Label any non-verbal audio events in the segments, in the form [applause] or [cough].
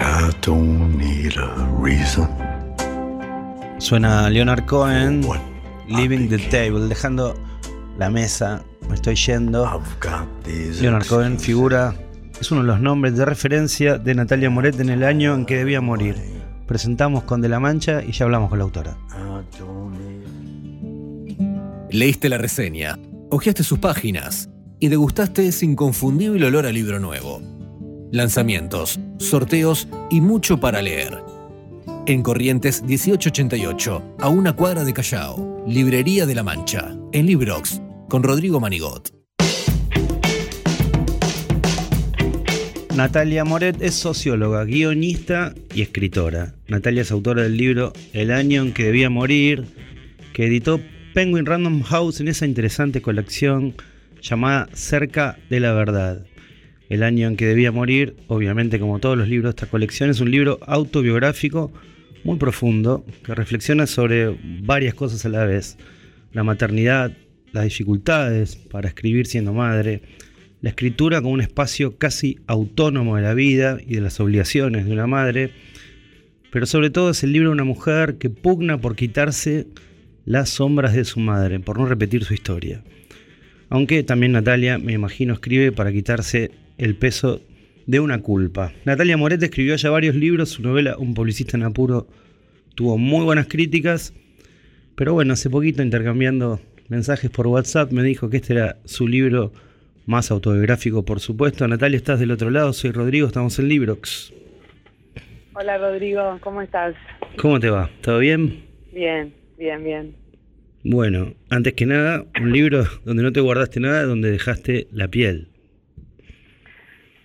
I don't need a reason. Suena Leonard Cohen, Leaving the Table, dejando la mesa, me estoy yendo. Leonard Cohen figura, es uno de los nombres de referencia de Natalia Moret en el año en que debía morir. Presentamos con De la Mancha y ya hablamos con la autora. Leíste la reseña, hojeaste sus páginas y degustaste ese inconfundible olor a libro nuevo. Lanzamientos, sorteos y mucho para leer. En Corrientes 1888, a una cuadra de Callao, Librería de la Mancha, en Librox, con Rodrigo Manigot. Natalia Moret es socióloga, guionista y escritora. Natalia es autora del libro El año en que debía morir, que editó Penguin Random House en esa interesante colección llamada Cerca de la Verdad. El año en que debía morir, obviamente como todos los libros de esta colección, es un libro autobiográfico muy profundo que reflexiona sobre varias cosas a la vez. La maternidad, las dificultades para escribir siendo madre, la escritura como un espacio casi autónomo de la vida y de las obligaciones de una madre, pero sobre todo es el libro de una mujer que pugna por quitarse las sombras de su madre, por no repetir su historia. Aunque también Natalia, me imagino, escribe para quitarse el peso de una culpa. Natalia Moret escribió ya varios libros, su novela Un publicista en apuro tuvo muy buenas críticas, pero bueno, hace poquito intercambiando mensajes por WhatsApp me dijo que este era su libro más autobiográfico, por supuesto. Natalia, estás del otro lado, soy Rodrigo, estamos en Librox. Hola Rodrigo, ¿cómo estás? ¿Cómo te va? ¿Todo bien? Bien, bien, bien. Bueno, antes que nada, un libro donde no te guardaste nada, donde dejaste la piel.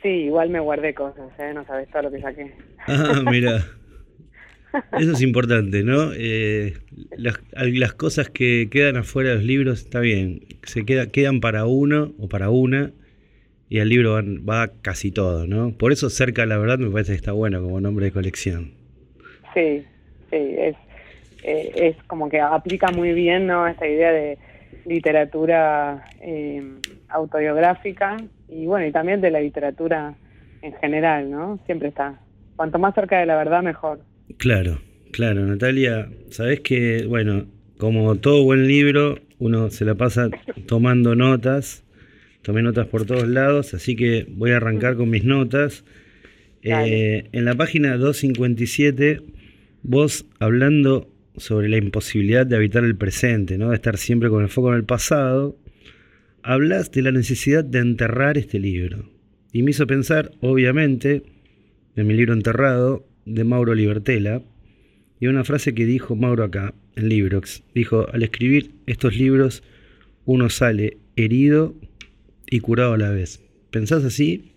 Sí, igual me guardé cosas, ¿eh? No sabes todo lo que saqué. Ah, mira. [laughs] Eso es importante, ¿no? Eh, las, las, cosas que quedan afuera de los libros, está bien, se queda, quedan para uno o para una, y al libro va casi todo, ¿no? Por eso cerca la verdad me parece que está bueno como nombre de colección. Sí, sí, es, eh, es como que aplica muy bien, ¿no? Esta idea de literatura eh, autobiográfica y bueno, y también de la literatura en general, ¿no? Siempre está. Cuanto más cerca de la verdad, mejor. Claro, claro, Natalia, sabes que, bueno, como todo buen libro, uno se la pasa tomando notas, tomé notas por todos lados, así que voy a arrancar con mis notas. Eh, en la página 257, vos hablando sobre la imposibilidad de habitar el presente, ¿no? de estar siempre con el foco en el pasado, hablas de la necesidad de enterrar este libro. Y me hizo pensar, obviamente, en mi libro Enterrado, de Mauro Libertela, y una frase que dijo Mauro acá, en Librox. Dijo, al escribir estos libros, uno sale herido y curado a la vez. ¿Pensás así?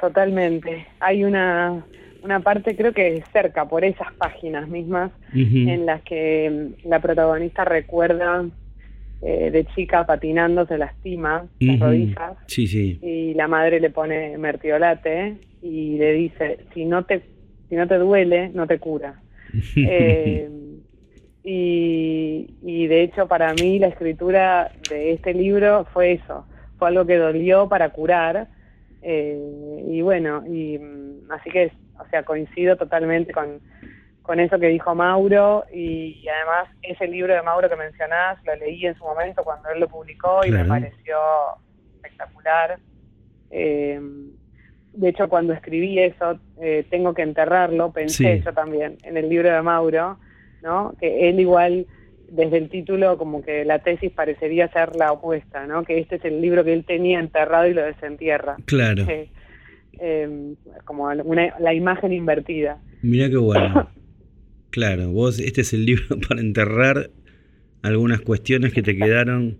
Totalmente. Hay una, una parte, creo que cerca, por esas páginas mismas, en las que mm, la protagonista recuerda eh, de chica patinando, se lastima las rodillas. Sí, sí. Y la madre le pone mertiolate y le dice, si no te, si no te duele, no te cura. [laughs] eh, y, y de hecho para mí la escritura de este libro fue eso, fue algo que dolió para curar. Eh, y bueno, y mm, así que, o sea, coincido totalmente con, con eso que dijo Mauro y, además ese libro de Mauro que mencionás lo leí en su momento cuando él lo publicó y me pareció espectacular. Eh, de hecho, cuando escribí eso, eh, tengo que enterrarlo, pensé yo también en el libro de Mauro, ¿no? Que él igual, desde el título, como que la tesis parecería ser la opuesta, ¿no? Que este es el libro que él tenía enterrado y lo desentierra. Claro. Eh, como la imagen invertida. Mira qué bueno. [laughs] claro, vos, este es el libro [laughs] para enterrar algunas cuestiones que te quedaron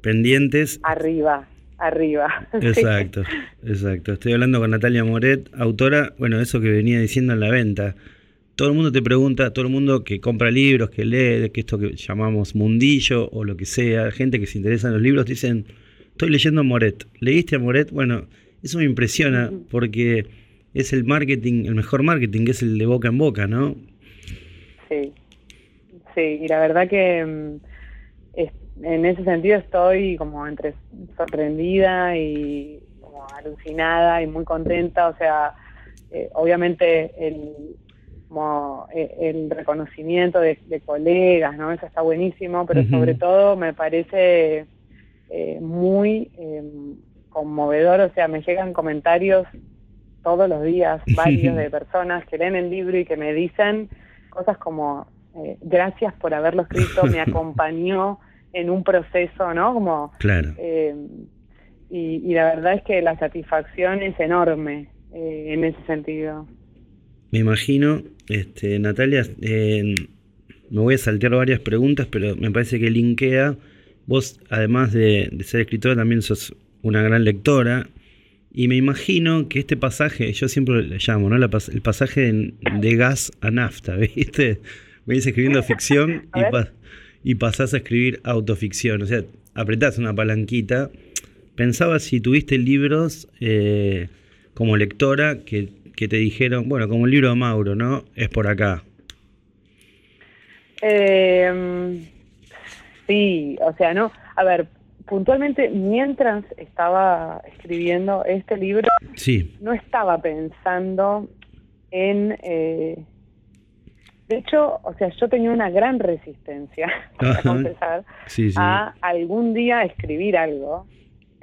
pendientes. Arriba, arriba. [laughs] Exacto, exacto. Estoy hablando con Natalia Moret, autora, bueno, eso que venía diciendo en la venta. Todo el mundo te pregunta, todo el mundo que compra libros, que lee, que esto que llamamos mundillo o lo que sea, gente que se interesa en los libros, dicen, estoy leyendo a Moret. ¿Leíste a Moret? Bueno, eso me impresiona porque es el marketing, el mejor marketing, que es el de boca en boca, ¿no? Sí, sí, y la verdad que mm, en ese sentido estoy como entre sorprendida y como alucinada y muy contenta, o sea, eh, obviamente el, como, eh, el reconocimiento de, colegas, ¿no? Eso está buenísimo, pero sobre todo me parece eh, muy em, conmovedor, o sea, me llegan comentarios todos los días, [laughs] varios de personas que leen el libro y que me dicen cosas como, eh, gracias por haberlo escrito, me [laughs] acompañó en un proceso, ¿no? Como, claro. Em, y, y, la verdad es que la satisfacción es enorme en ese sentido. Me imagino, este, Natalia, me voy a saltear varias preguntas, pero me parece que linkea. Vos, además de, ser escritora, también sos una gran lectora. Y me imagino que este pasaje, yo siempre le llamo, ¿no? el pasaje de, gas a nafta, [laughs] ¿viste? Venís escribiendo ficción y, y pasás a escribir autoficción. O sea, apretás una palanquita. Pensaba si tuviste libros eh, como lectora que que te dijeron, bueno, como el libro de Mauro, ¿no? Es por acá. Eh, sí, o sea, no. A ver, puntualmente, mientras estaba escribiendo este libro, sí. no estaba pensando en. Eh, de hecho, o sea, yo tenía una gran resistencia, [laughs] para confesar, a algún día escribir algo.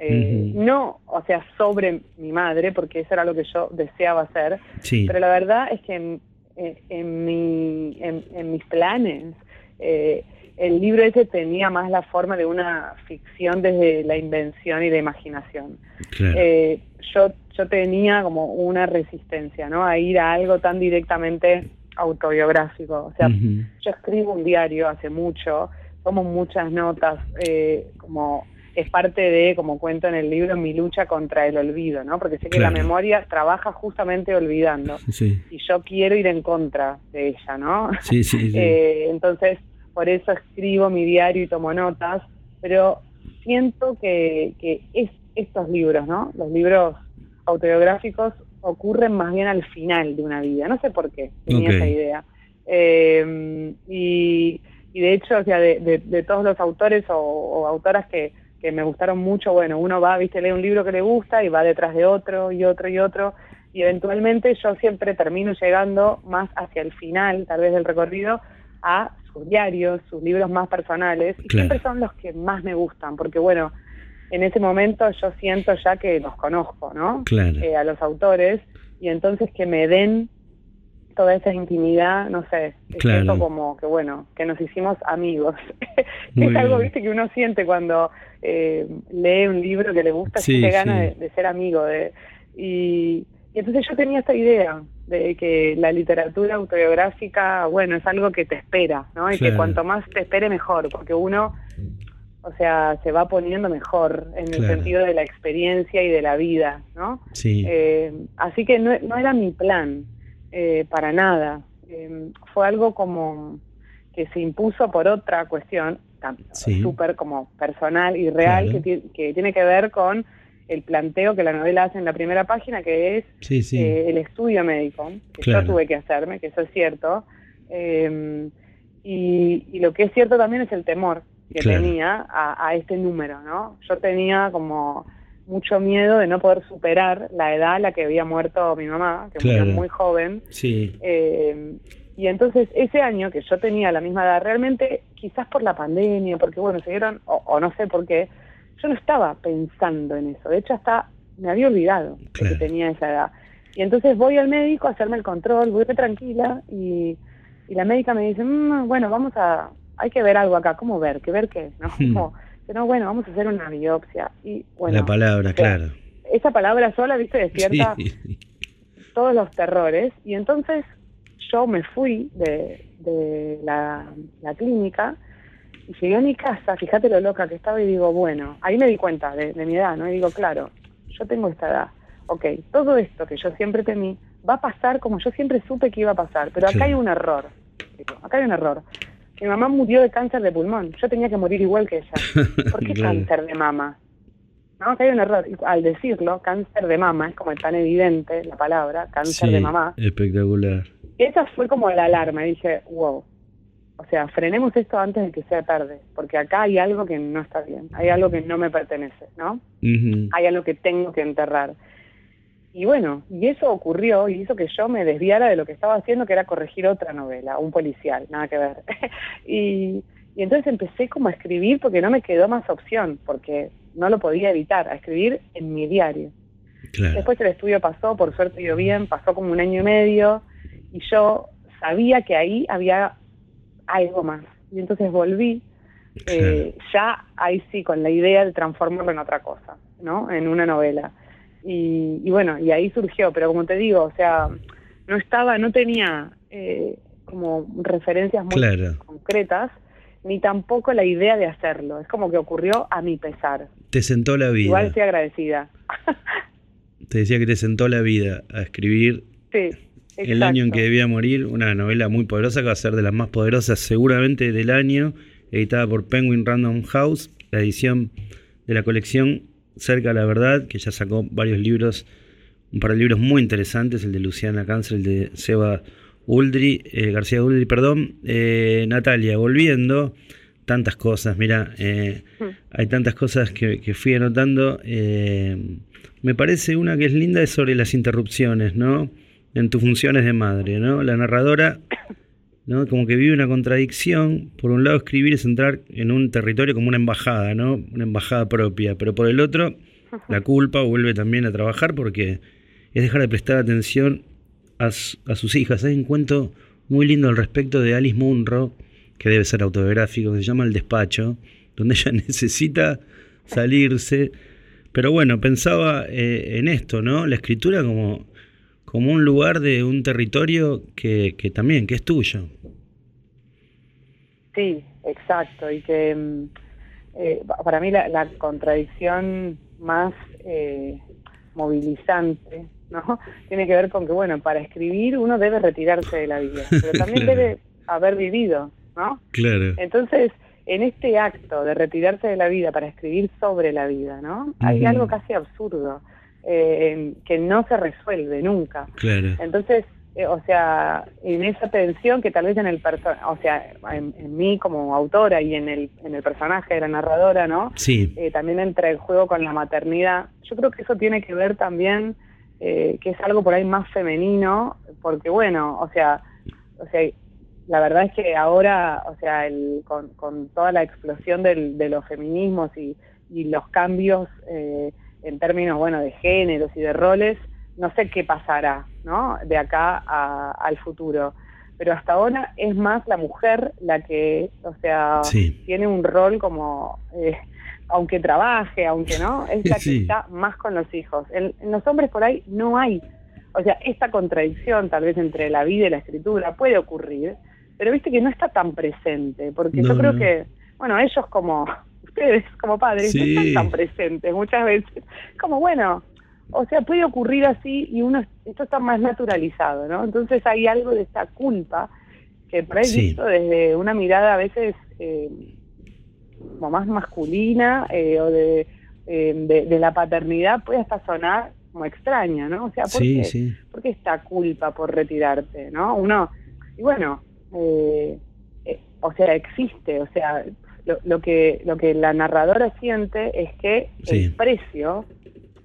Eh, no, o sea, sobre mi madre, porque eso era lo que yo deseaba hacer, pero la verdad es que en, en, mi, en, mis planes eh, el libro ese tenía más la forma de una ficción desde la invención y la imaginación. Eh, yo, yo tenía como una resistencia, ¿no? A ir a algo tan directamente autobiográfico. O sea, yo escribo un diario hace mucho, tomo muchas notas, como es parte de, como cuento en el libro, mi lucha contra el olvido, ¿no? Porque sé que la memoria trabaja justamente olvidando. Y yo quiero ir en contra de ella, ¿no? Sí, sí, [laughs] eh, entonces, por eso escribo mi diario y tomo notas, pero siento que, que es, estos libros, ¿no? Los libros autobiográficos ocurren más bien al final de una vida. No sé por qué tenía esa idea. Eh, y, y, de hecho, o sea, de, de, todos los autores o autoras que, que me gustaron mucho, bueno, uno va, viste, lee un libro que le gusta y va detrás de otro y otro y otro, y eventualmente yo siempre termino llegando más hacia el final, tal vez del recorrido, a sus diarios, sus libros más personales, y siempre son los que más me gustan, porque bueno, en ese momento yo siento ya que los conozco, ¿no? Eh, a los autores, y entonces que me den toda esa intimidad, no sé, es como que bueno, que nos hicimos amigos. [laughs] es algo, viste, que uno siente cuando eh, lee un libro que le gusta, sí, siente ganas de, ser amigo. De, y, entonces yo tenía esta idea de que la literatura autobiográfica, bueno, es algo que te espera, ¿no? Y que cuanto más te espere, mejor, porque uno, o sea, se va poniendo mejor en el sentido de la experiencia y de la vida, ¿no? Sí. Eh, así que no, no, era mi plan, eh, para nada. fue algo como que se impuso por otra cuestión súper como personal y real que, que, tiene que ver con el planteo que la novela hace en la primera página, que es eh, el estudio médico, que yo tuve que hacerme, que eso es cierto. Em, y, lo que es cierto también es el temor que tenía a, este número, ¿no? Yo tenía como mucho miedo de no poder superar la edad a la que había muerto mi mamá, que murió muy joven. Sí. Eh, y entonces ese año que yo tenía la misma edad, realmente quizás por la pandemia, porque bueno, se dieron, o, no sé por qué, yo no estaba pensando en eso. De hecho, hasta me había olvidado que tenía esa edad. Y entonces voy al médico a hacerme el control, voy tranquila y, y la médica me dice, mm, bueno, vamos a, hay que ver algo acá, ¿cómo ver? ¿Qué ver qué? ¿No? Hmm. no, bueno, vamos a hacer una biopsia. Y bueno, la palabra, claro. Esa palabra sola, viste, despierta [laughs] todos los terrores. Y entonces yo me fui de, de la, clínica y llegué a mi casa, fíjate lo loca que estaba y digo, bueno, ahí me di cuenta de, mi edad, ¿no? Y digo, claro, yo tengo esta edad. Ok, todo esto que yo siempre temí va a pasar como yo siempre supe que iba a pasar, pero acá hay un error. acá hay un error. Mi mamá murió de cáncer de pulmón, yo tenía que morir igual que ella. [laughs] ¿Por qué cáncer de mama? ¿No? Acá hay un error. Al decirlo, cáncer de mama, es como tan evidente la palabra, cáncer de mamá. Espectacular esa fue como la alarma. Dije, wow. O sea, frenemos esto antes de que sea tarde, porque acá hay algo que no está bien, hay algo que no me pertenece, ¿no? Hay algo que tengo que enterrar. y bueno, y eso ocurrió y hizo que yo me desviara de lo que estaba haciendo, que era corregir otra novela, un policial, nada que ver. [laughs] y, y entonces empecé como a escribir porque no me quedó más opción, porque no lo podía evitar, a escribir en mi diario. Después el estudio pasó, por suerte dio bien, pasó como un año y medio y yo sabía que ahí había algo más. Y entonces volví, eh, ya ahí sí, con la idea de transformarlo en otra cosa, ¿no? En una novela. Y, bueno, y ahí surgió, pero como te digo, o sea, no estaba, no tenía eh, como referencias muy concretas, ni tampoco la idea de hacerlo. Es como que ocurrió a mi pesar. Te sentó la vida. Igual estoy agradecida. te decía que te sentó la vida a escribir El año en que debía morir, una novela muy poderosa que va a ser de las más poderosas seguramente del año, editada por Penguin Random House, la edición de la colección Cerca de la Verdad, que ya sacó varios libros, un par de libros muy interesantes, el de Luciana Cáncer, el de Seba Uldri, eh, García Uldri, perdón. Eh, Natalia, volviendo, tantas cosas, mira, eh, hmm. hay tantas cosas que, que fui anotando. me parece una que es linda es sobre las interrupciones, ¿no? En tus funciones de madre, ¿no? La narradora, ¿no? Como que vive una contradicción. Por un lado, escribir es entrar en un territorio como una embajada, ¿no? Una embajada propia. Pero por el otro, la culpa vuelve también a trabajar porque es dejar de prestar atención a, sus hijas. Hay un cuento muy lindo al respecto de Alice Munro, que debe ser autobiográfico, que se llama El Despacho, donde ella [laughs] necesita salirse. Pero bueno, pensaba eh, en esto, ¿no? La escritura como, como un lugar de un territorio que, que también, que es tuyo. Sí, exacto. Y que mm, eh, para mí la, contradicción más eh, movilizante ¿no? [laughs] Tiene que ver con que, bueno, para escribir uno debe retirarse de la vida, pero [laughs] también debe haber vivido, ¿no? Claro. Entonces, en este acto de retirarse de la vida para escribir sobre la vida, ¿no? Hay algo casi absurdo, eh, que no se resuelve nunca. Claro. Entonces, eh, o sea, en esa tensión que tal vez en el o sea, en, mí como autora y en el, en el personaje de la narradora, ¿no? Sí. Eh, también entre el juego con la maternidad. Yo creo que eso tiene que ver también eh, que es algo por ahí más femenino, porque bueno, o sea, o sea, la verdad es que ahora, o sea, el, con, con toda la explosión del, de los feminismos y, y los cambios eh, en términos, bueno, de géneros y de roles, no sé qué pasará, ¿no? De acá al futuro. Pero hasta ahora es más la mujer la que, o sea, tiene un rol como eh, aunque trabaje, aunque no, es la que [laughs] está más con los hijos. En, los hombres por ahí no hay, o sea, esta contradicción tal vez entre la vida y la escritura puede ocurrir, pero viste que no está tan presente, porque yo creo que, bueno, ellos como, ustedes como padres, no están tan presentes muchas veces, como bueno, o sea, puede ocurrir así y uno, esto está más naturalizado, ¿no? Entonces hay algo de esta culpa que por ahí visto desde una mirada a veces... Eh, como más masculina eh, o eh, de, de, la paternidad puede hasta sonar como extraña, ¿no? O sea, ¿por, qué, ¿por esta culpa por retirarte, no? Uno, y bueno, eh, o sea, existe, o sea, lo, lo, que, lo que la narradora siente es que el precio,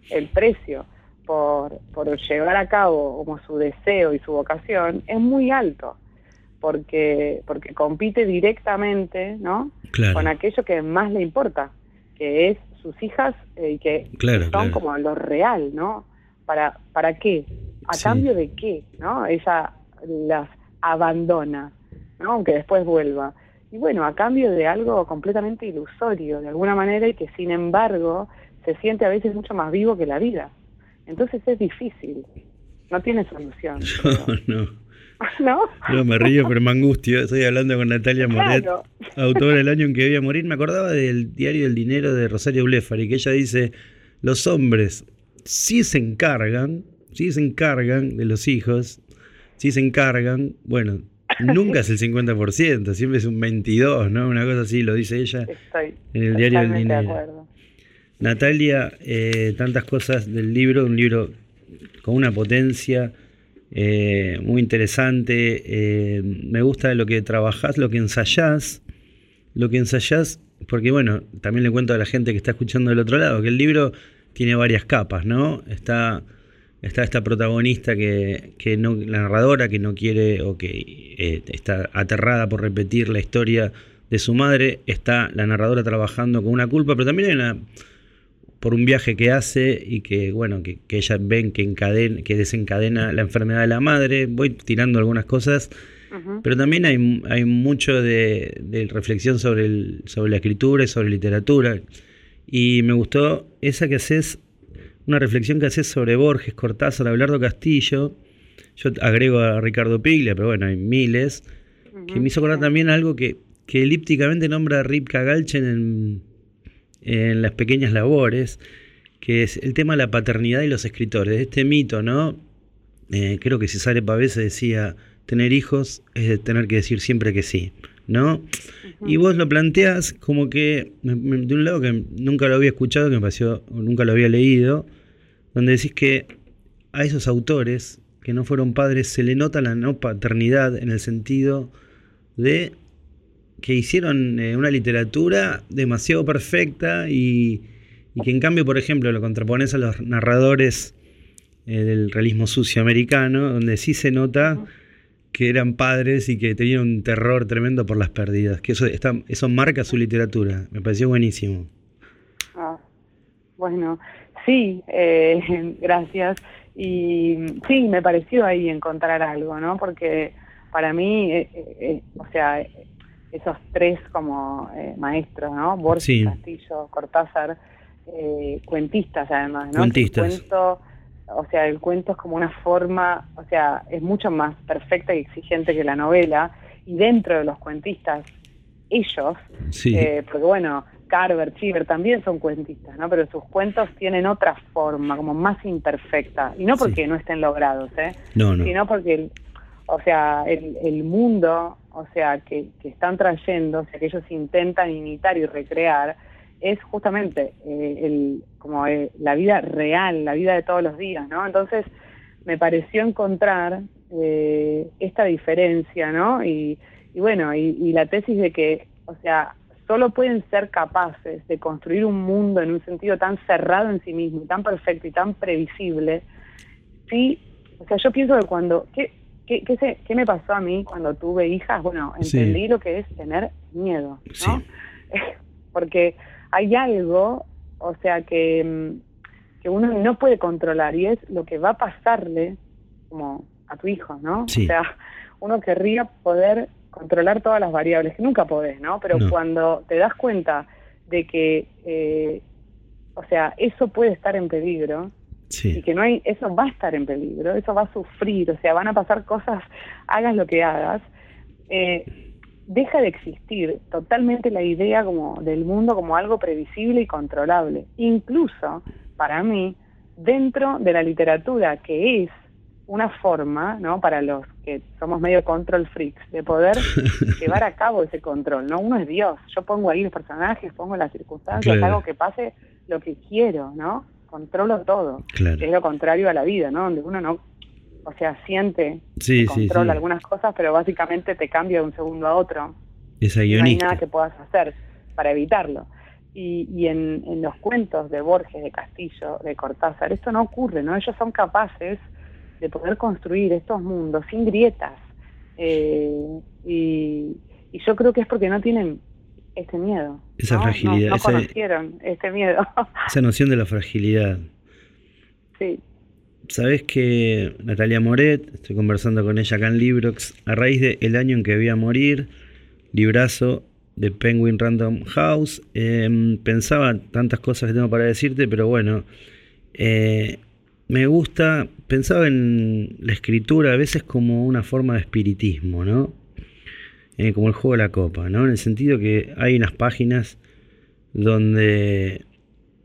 el precio por, por llevar a cabo como su deseo y su vocación es muy alto porque, porque compite directamente ¿no? con aquello que más le importa, que es sus hijas eh, y que son como lo real, ¿no? ¿Para, para qué? ¿A cambio de qué? ¿no? Ella las abandona, ¿no? aunque después vuelva. Y bueno, a cambio de algo completamente ilusorio, de alguna manera, y que sin embargo se siente a veces mucho más vivo que la vida. Entonces es difícil, no tiene solución. [laughs] no. [laughs] ¿No? No, me río, pero me angustio. Estoy hablando con Natalia Moret, autora del año en que debía morir. Me acordaba del diario del dinero de Rosario Blefari, que ella dice, los hombres sí se encargan, sí se encargan de los hijos, sí se encargan, bueno, nunca es el 50%, siempre es un 22, ¿no? Una cosa así, lo dice ella en el diario del dinero. Natalia, eh, tantas cosas del libro, un libro con una potencia eh, muy interesante. Eh, me gusta lo que trabajás, lo que ensayás, lo que ensayás, porque bueno, también le cuento a la gente que está escuchando del otro lado, que el libro tiene varias capas, ¿no? Está está esta protagonista que, que no, la narradora que no quiere o que eh, está aterrada por repetir la historia de su madre, está la narradora trabajando con una culpa, pero también hay una por un viaje que hace y que bueno que, que ella ven que encadena, que desencadena la enfermedad de la madre voy tirando algunas cosas pero también hay, hay mucho de, de reflexión sobre, el, sobre la escritura y sobre literatura. Y me gustó esa que haces, una reflexión que haces sobre Borges, Cortázar, Abelardo Castillo. Yo agrego a Ricardo Piglia, pero bueno, hay miles. Que me hizo acordar también algo que, que elípticamente nombra a Ripka Galchen en, en Las Pequeñas Labores, que es el tema de la paternidad y los escritores. Este mito, ¿no? Eh, creo que Cesare Pavese decía, tener hijos es tener que decir siempre que sí, ¿no? Y vos lo planteás como que, de un lado que nunca lo había escuchado, que me pareció, nunca lo había leído, donde decís que a esos autores que no fueron padres se le nota la no paternidad en el sentido de que hicieron eh, una literatura demasiado perfecta y, y que en cambio, por ejemplo, lo contrapones a los narradores eh, del realismo sucio americano, donde sí se nota que eran padres y que tenían un terror tremendo por las pérdidas, que eso, está, eso marca su literatura, me pareció buenísimo. Ah, bueno, sí, eh, [laughs] gracias. Y sí, me pareció ahí encontrar algo, ¿no? Porque para mí, eh, eh, eh, o sea, esos tres como eh, maestros, ¿no? Borges, Sí. Castillo, Cortázar, eh, cuentistas además, ¿no? Cuentistas. Cuento, o sea, el cuento es como una forma, o sea, es mucho más perfecta y exigente que la novela. Y dentro de los cuentistas, ellos Sí, eh, porque bueno, Carver, Chiver también son cuentistas, ¿no? Pero sus cuentos tienen otra forma, como más imperfecta. Y no porque Sí. no estén logrados, ¿eh? no, no. Sino porque, el, o sea, el, el mundo, o sea, que, que están trayendo, o sea, que ellos intentan imitar y recrear, es justamente eh, el, como eh, la vida real, la vida de todos los días, ¿no? Entonces, me pareció encontrar eh, esta diferencia, ¿no? Y, y bueno, y, y la tesis de que, o sea, solo pueden ser capaces de construir un mundo en un sentido tan cerrado en sí mismo, tan perfecto y tan previsible, sí, o sea, yo pienso que cuando, ¿qué, qué, qué, se- qué me pasó a mí cuando tuve hijas? Bueno, Sí. entendí lo que es tener miedo, ¿no? Sí. [laughs] Porque hay algo, o sea, que, mm, que uno no puede controlar y es lo que va a pasarle como a tu hijo, ¿no? Sí. O sea, uno querría poder controlar todas las variables, que nunca podés, ¿no? Pero No. cuando te das cuenta de que, eh, o sea, eso puede estar en peligro, y que no hay, eso va a estar en peligro, eso va a sufrir, o sea, van a pasar cosas, hagas lo que hagas, eh, deja de existir totalmente la idea como del mundo como algo previsible y controlable. Incluso, para mí, dentro de la literatura, que es una forma, ¿no? Para los que somos medio control freaks, de poder [laughs] llevar a cabo ese control, ¿no? Uno es Dios, yo pongo ahí los personajes, pongo las circunstancias, Claro. hago que pase lo que quiero, ¿no? Controlo todo claro. es lo contrario a la vida, ¿no? Donde uno no, o sea, siente, Sí, controla sí. algunas cosas, pero básicamente te cambia de un segundo a otro. Esa no hay nada que puedas hacer para evitarlo. Y, y en, en los cuentos de Borges, de Castillo, de Cortázar, esto no ocurre, ¿no? Ellos son capaces de poder construir estos mundos sin grietas. Eh, y, y yo creo que es porque no tienen este miedo. Esa ¿no? No- fragilidad, No, esa- conocieron este miedo. Esa noción de la fragilidad. sí. Sabés que Natalia Moret, estoy conversando con ella acá en Librox, a raíz de El año en que voy a morir, librazo de Penguin Random House, eh, pensaba tantas cosas que tengo para decirte, pero bueno, eh, me gusta, pensaba en la escritura a veces como una forma de espiritismo, ¿no? Eh, como el juego de la copa, ¿no? En el sentido que hay unas páginas donde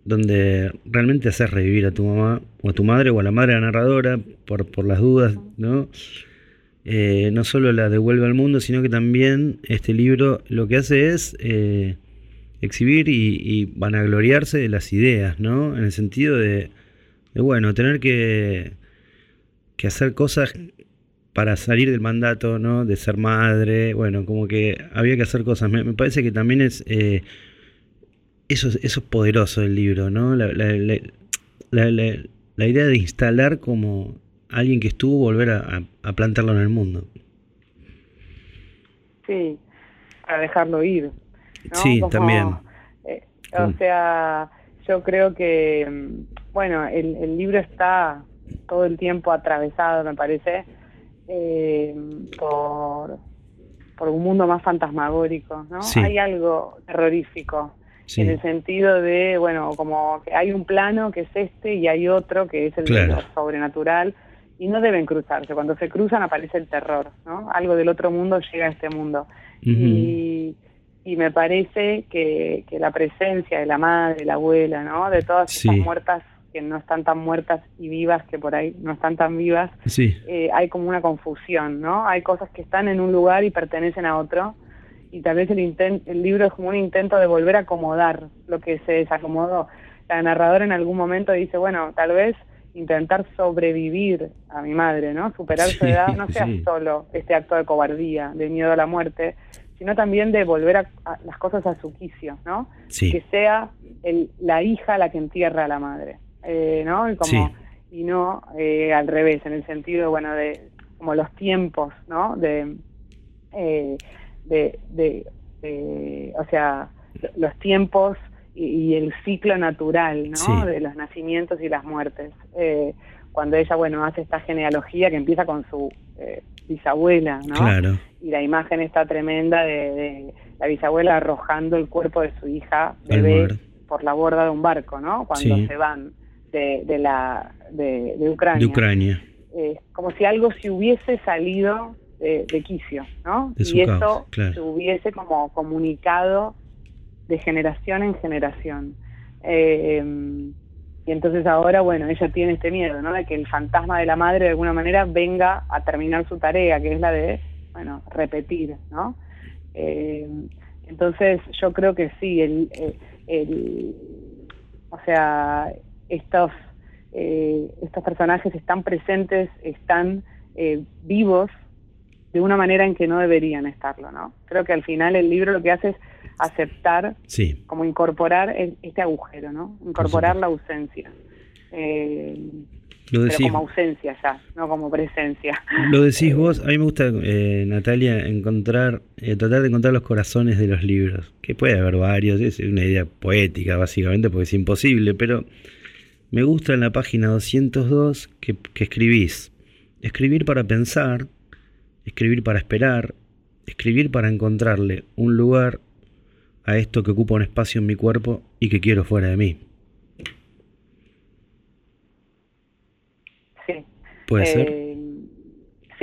donde realmente haces revivir a tu mamá o a tu madre o a la madre narradora por, por las dudas, ¿no? Eh, no solo la devuelve al mundo, sino que también este libro lo que hace es eh, exhibir y, y vanagloriarse de las ideas, ¿no? En el sentido de, bueno, tener que, que hacer cosas para salir del mandato, ¿no? De ser madre, bueno, como que había que hacer cosas. Me, me parece que también es... Eh, eso, es- eso es poderoso del libro, ¿no? La, la- la- la- idea de instalar como alguien que estuvo, volver a, a plantarlo en el mundo. Sí, para dejarlo ir. ¿no? Sí, Como, también. eh, o sea, yo creo que, mm, bueno, el, el libro está todo el tiempo atravesado, me parece, eh, por, por un mundo más fantasmagórico, ¿no? Sí. Hay algo terrorífico Sí, en el sentido de, bueno, como que hay un plano que es este y hay otro que es el de lo sobrenatural y no deben cruzarse. Cuando se cruzan aparece el terror, ¿no? Algo del otro mundo llega a este mundo. Y, y me parece que, que la presencia de la madre, la abuela, ¿no? De todas Sí. estas muertas que no están tan muertas y vivas que por ahí no están tan vivas, sí, eh, hay como una confusión, ¿no? Hay cosas que están en un lugar y pertenecen a otro, y tal vez el, inten- el libro es como un intento de volver a acomodar lo que se desacomodó. La narradora en algún momento dice, bueno, tal vez intentar sobrevivir a mi madre, ¿no? Superar su Sí, edad no sea sí. solo este acto de cobardía, de miedo a la muerte, sino también de volver a, a las cosas a su quicio, ¿no? sí, que sea el, la hija la que entierra a la madre, eh, ¿no? Y, como, y no eh, al revés, en el sentido, bueno, de como los tiempos, ¿no? De, eh, de, de, de- o sea, los tiempos y, y el ciclo natural, ¿no? Sí. De los nacimientos y las muertes. Eh, cuando ella, bueno, hace esta genealogía que empieza con su eh, bisabuela, ¿no? claro, y la imagen está tremenda de, de la bisabuela arrojando el cuerpo de su hija bebé por la borda de un barco, ¿no? Cuando Sí. se van de, de la de, de Ucrania. de Ucrania. Eh, como si algo se hubiese salido de, de quicio, ¿no? De y eso caos, claro. se hubiese como comunicado de generación en generación. Eh, y entonces ahora, bueno, ella tiene este miedo, ¿no? De que el fantasma de la madre de alguna manera venga a terminar su tarea, que es la de, bueno, repetir, ¿no? Eh, entonces yo creo que sí, el, el- el- o sea, estos, eh, estos personajes están presentes, están eh, vivos de una manera en que no deberían estarlo, ¿no? Creo que al final el libro lo que hace es aceptar Sí, como incorporar este agujero, ¿no? Incorporar la ausencia. Eh, lo pero decís, como ausencia ya, no como presencia. lo decís vos. A mí me gusta, eh, Natalia, encontrar, eh, tratar de encontrar los corazones de los libros. Que puede haber varios, es una idea poética básicamente porque es imposible, pero me gusta en la página 202 que, que escribís. Escribir para pensar, escribir para esperar, escribir para encontrarle un lugar a esto que ocupa un espacio en mi cuerpo y que quiero fuera de mí. Sí. ¿Puede ser? Eh,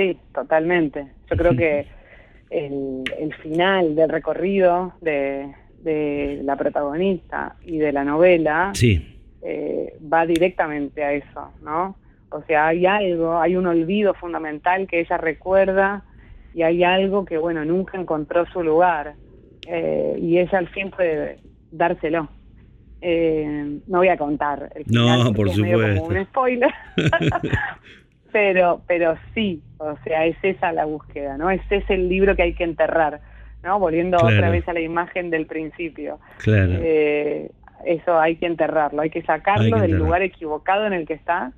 Sí, totalmente. Yo creo que [laughs] el, el final del recorrido de, de la protagonista y de la novela Sí, eh, va directamente a eso, ¿no? O sea, hay algo, hay un olvido fundamental que ella recuerda y hay algo que, bueno, nunca encontró su lugar eh, y ella al fin puede dárselo. Eh, no voy a contar el No, final porque por es medio como supuesto. un spoiler. [laughs] pero pero sí, o sea, es esa la búsqueda, ¿no? Ese es el libro que hay que enterrar, ¿no? Volviendo Claro. otra vez a la imagen del principio. claro. Eh, eso hay que enterrarlo, hay que sacarlo Hay que del lugar equivocado en el que está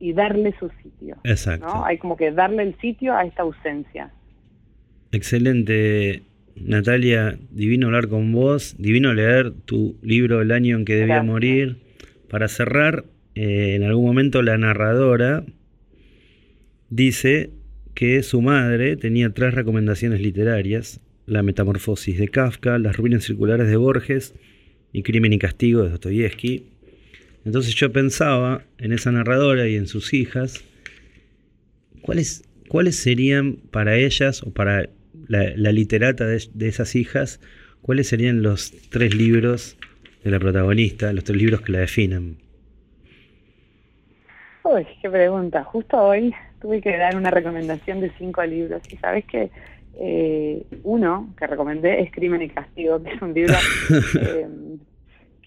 y, darle su sitio, Exacto. ¿no? Hay como que darle el sitio a esta ausencia. Excelente, Natalia. Divino hablar con vos. Divino leer tu libro El año en que debía Gracias. morir. Para cerrar, eh, en algún momento la narradora dice que su madre tenía tres recomendaciones literarias: La metamorfosis de Kafka, Las ruinas circulares de Borges y Crimen y castigo de Dostoyevsky. Entonces yo pensaba en esa narradora y en sus hijas, ¿cuáles, cuáles serían para ellas o para la, la literata de, de esas hijas, cuáles serían los tres libros de la protagonista, los tres libros que la definen? Uy, qué pregunta. Justo hoy tuve que dar una recomendación de cinco libros y sabes que eh, uno que recomendé es Crimen y Castigo, que es un libro [laughs] eh,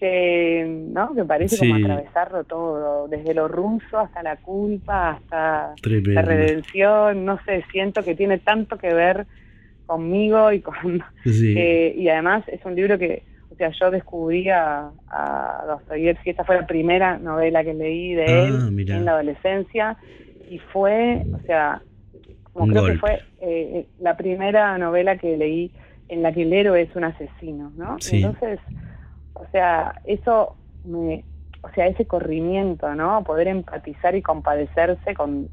que, ¿no? que parece como atravesarlo todo, desde lo ruso hasta la culpa, hasta Tremendo. la redención, no sé, siento que tiene tanto que ver conmigo y con Sí. eh, y además es un libro que O sea, yo descubrí a, a Dostoyevsky, esta fue la primera novela que leí de Ah, él mirá. en la adolescencia y fue, o sea, como Un creo golpe. que fue eh, la primera novela que leí en la que el héroe es un asesino, ¿no? Sí. Entonces, o sea, eso me, o sea, ese corrimiento, ¿no? Poder empatizar y compadecerse con,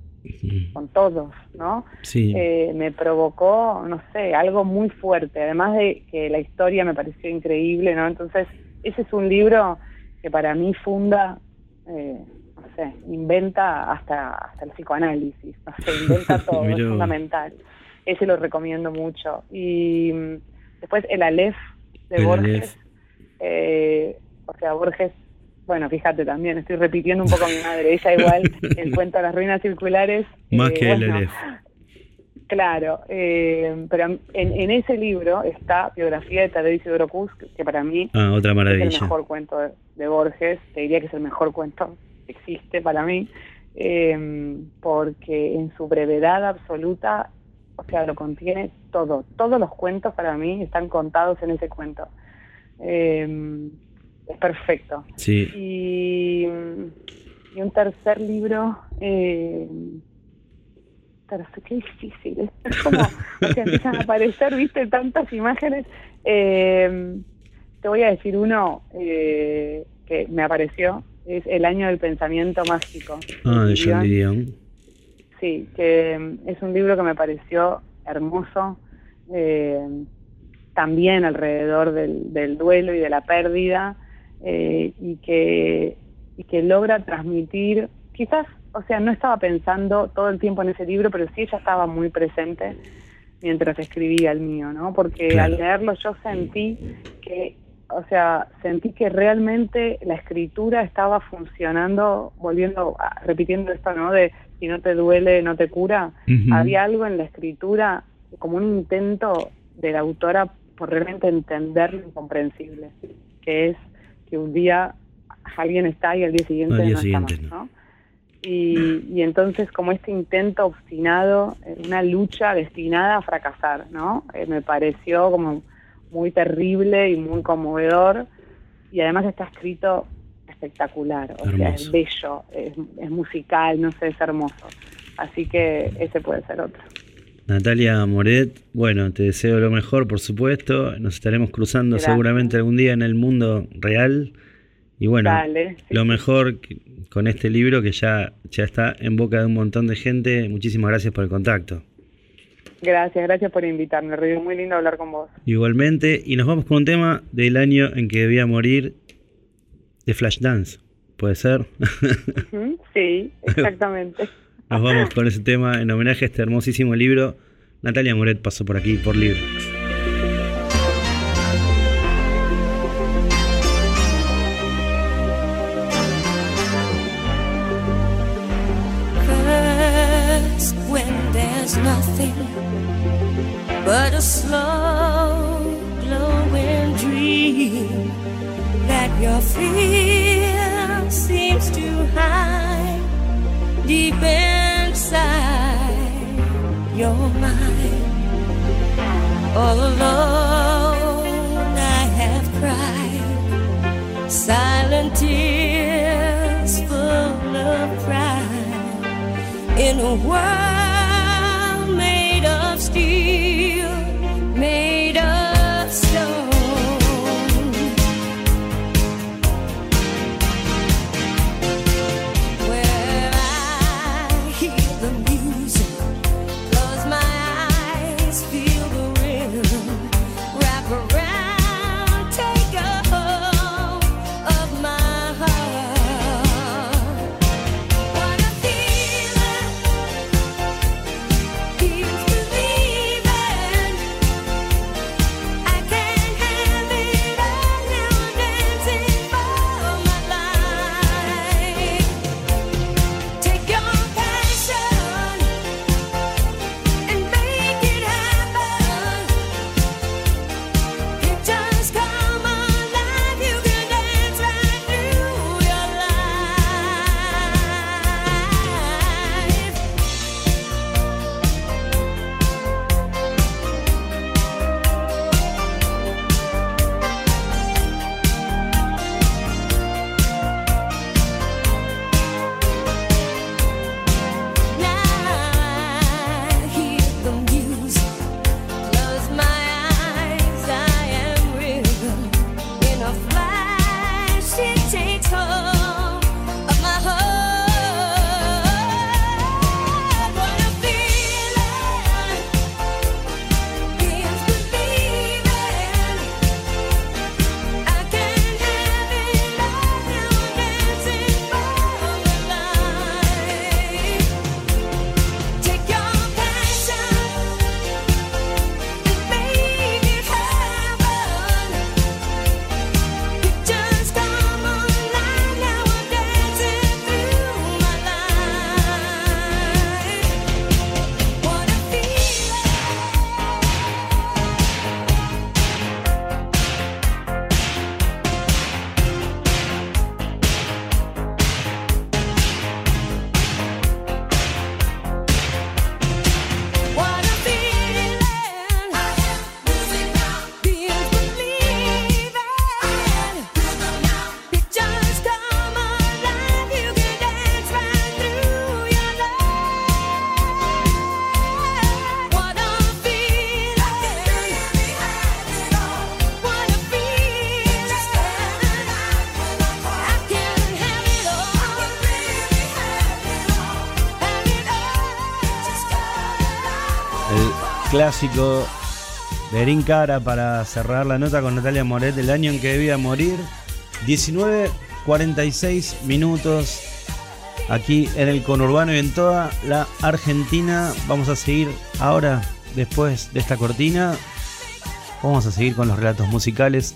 con todos, ¿no? Sí, eh, me provocó, no sé, algo muy fuerte, además de que la historia me pareció increíble, ¿no? Entonces, ese es un libro que para mí funda, eh, no sé, inventa hasta, hasta el psicoanálisis, no sé, inventa [laughs] todo, es fundamental. Ese lo recomiendo mucho. Y mm, después el Aleph de El Borges, Aleph. Eh, o sea, Borges, bueno, fíjate también, estoy repitiendo un poco a mi madre, ella igual, [laughs] el cuento de las ruinas circulares. más eh, que el bueno, Aleph. Claro, eh, pero en, en ese libro está biografía de Tadeo Isidoro Cus, que, que para mí Ah, otra es el mejor cuento de, de Borges, te diría que es el mejor cuento que existe para mí, eh, porque en su brevedad absoluta, o sea, lo contiene todo. Todos los cuentos para mí están contados en ese cuento. Eh, es perfecto. Sí, Y, y un tercer libro, eh, tercer, qué difícil, es como, [laughs] o sea, empiezan a aparecer, viste, tantas imágenes. Eh, te voy a decir uno eh, que me apareció, es El año del pensamiento mágico. ah, de. John Didion. Sí, que mm, es un libro que me pareció hermoso, eh, también alrededor del, del duelo y de la pérdida, eh, y, que, y que logra transmitir, quizás, o sea, no estaba pensando todo el tiempo en ese libro, pero sí ella estaba muy presente mientras escribía el mío, ¿no? Porque Claro. al leerlo yo sentí que, o sea, sentí que realmente la escritura estaba funcionando, volviendo, a- repitiendo esto, ¿no? De si no te duele, no te cura. Había algo en la escritura como un intento de la autora por realmente entender lo incomprensible, que es que un día alguien está y al día siguiente Al día no siguiente está más, no. Y, y entonces como este intento obstinado, eh, una lucha destinada a fracasar, ¿no? Eh, me pareció como muy terrible y muy conmovedor y además está escrito espectacular, o sea, es bello, es, es musical, no sé, es hermoso. Así que ese puede ser otro. Natalia Moret, bueno, te deseo lo mejor, por supuesto. Nos estaremos cruzando Gracias. seguramente algún día en el mundo real. Y bueno, Dale, lo mejor con este libro que ya, ya está en boca de un montón de gente. Muchísimas gracias por el contacto. Gracias, gracias por invitarme, Río. Muy lindo hablar con vos. Igualmente, y nos vamos con un tema del año en que debía morir de Flashdance. ¿Puede ser? [laughs] Sí, exactamente. [laughs] Nos vamos con ese tema en homenaje a este hermosísimo libro. Natalia Moret pasó por aquí por libre. But a slow glowing dream that your fear seems to hide deep inside All alone, I have cried. Silent tears full of pride. In a world made of steel, clásico de Erin Cara para cerrar la nota con Natalia Moret del año en que debía morir. 19.46 minutos aquí en el conurbano y en toda la Argentina. Vamos a seguir ahora, después de esta cortina, vamos a seguir con los relatos musicales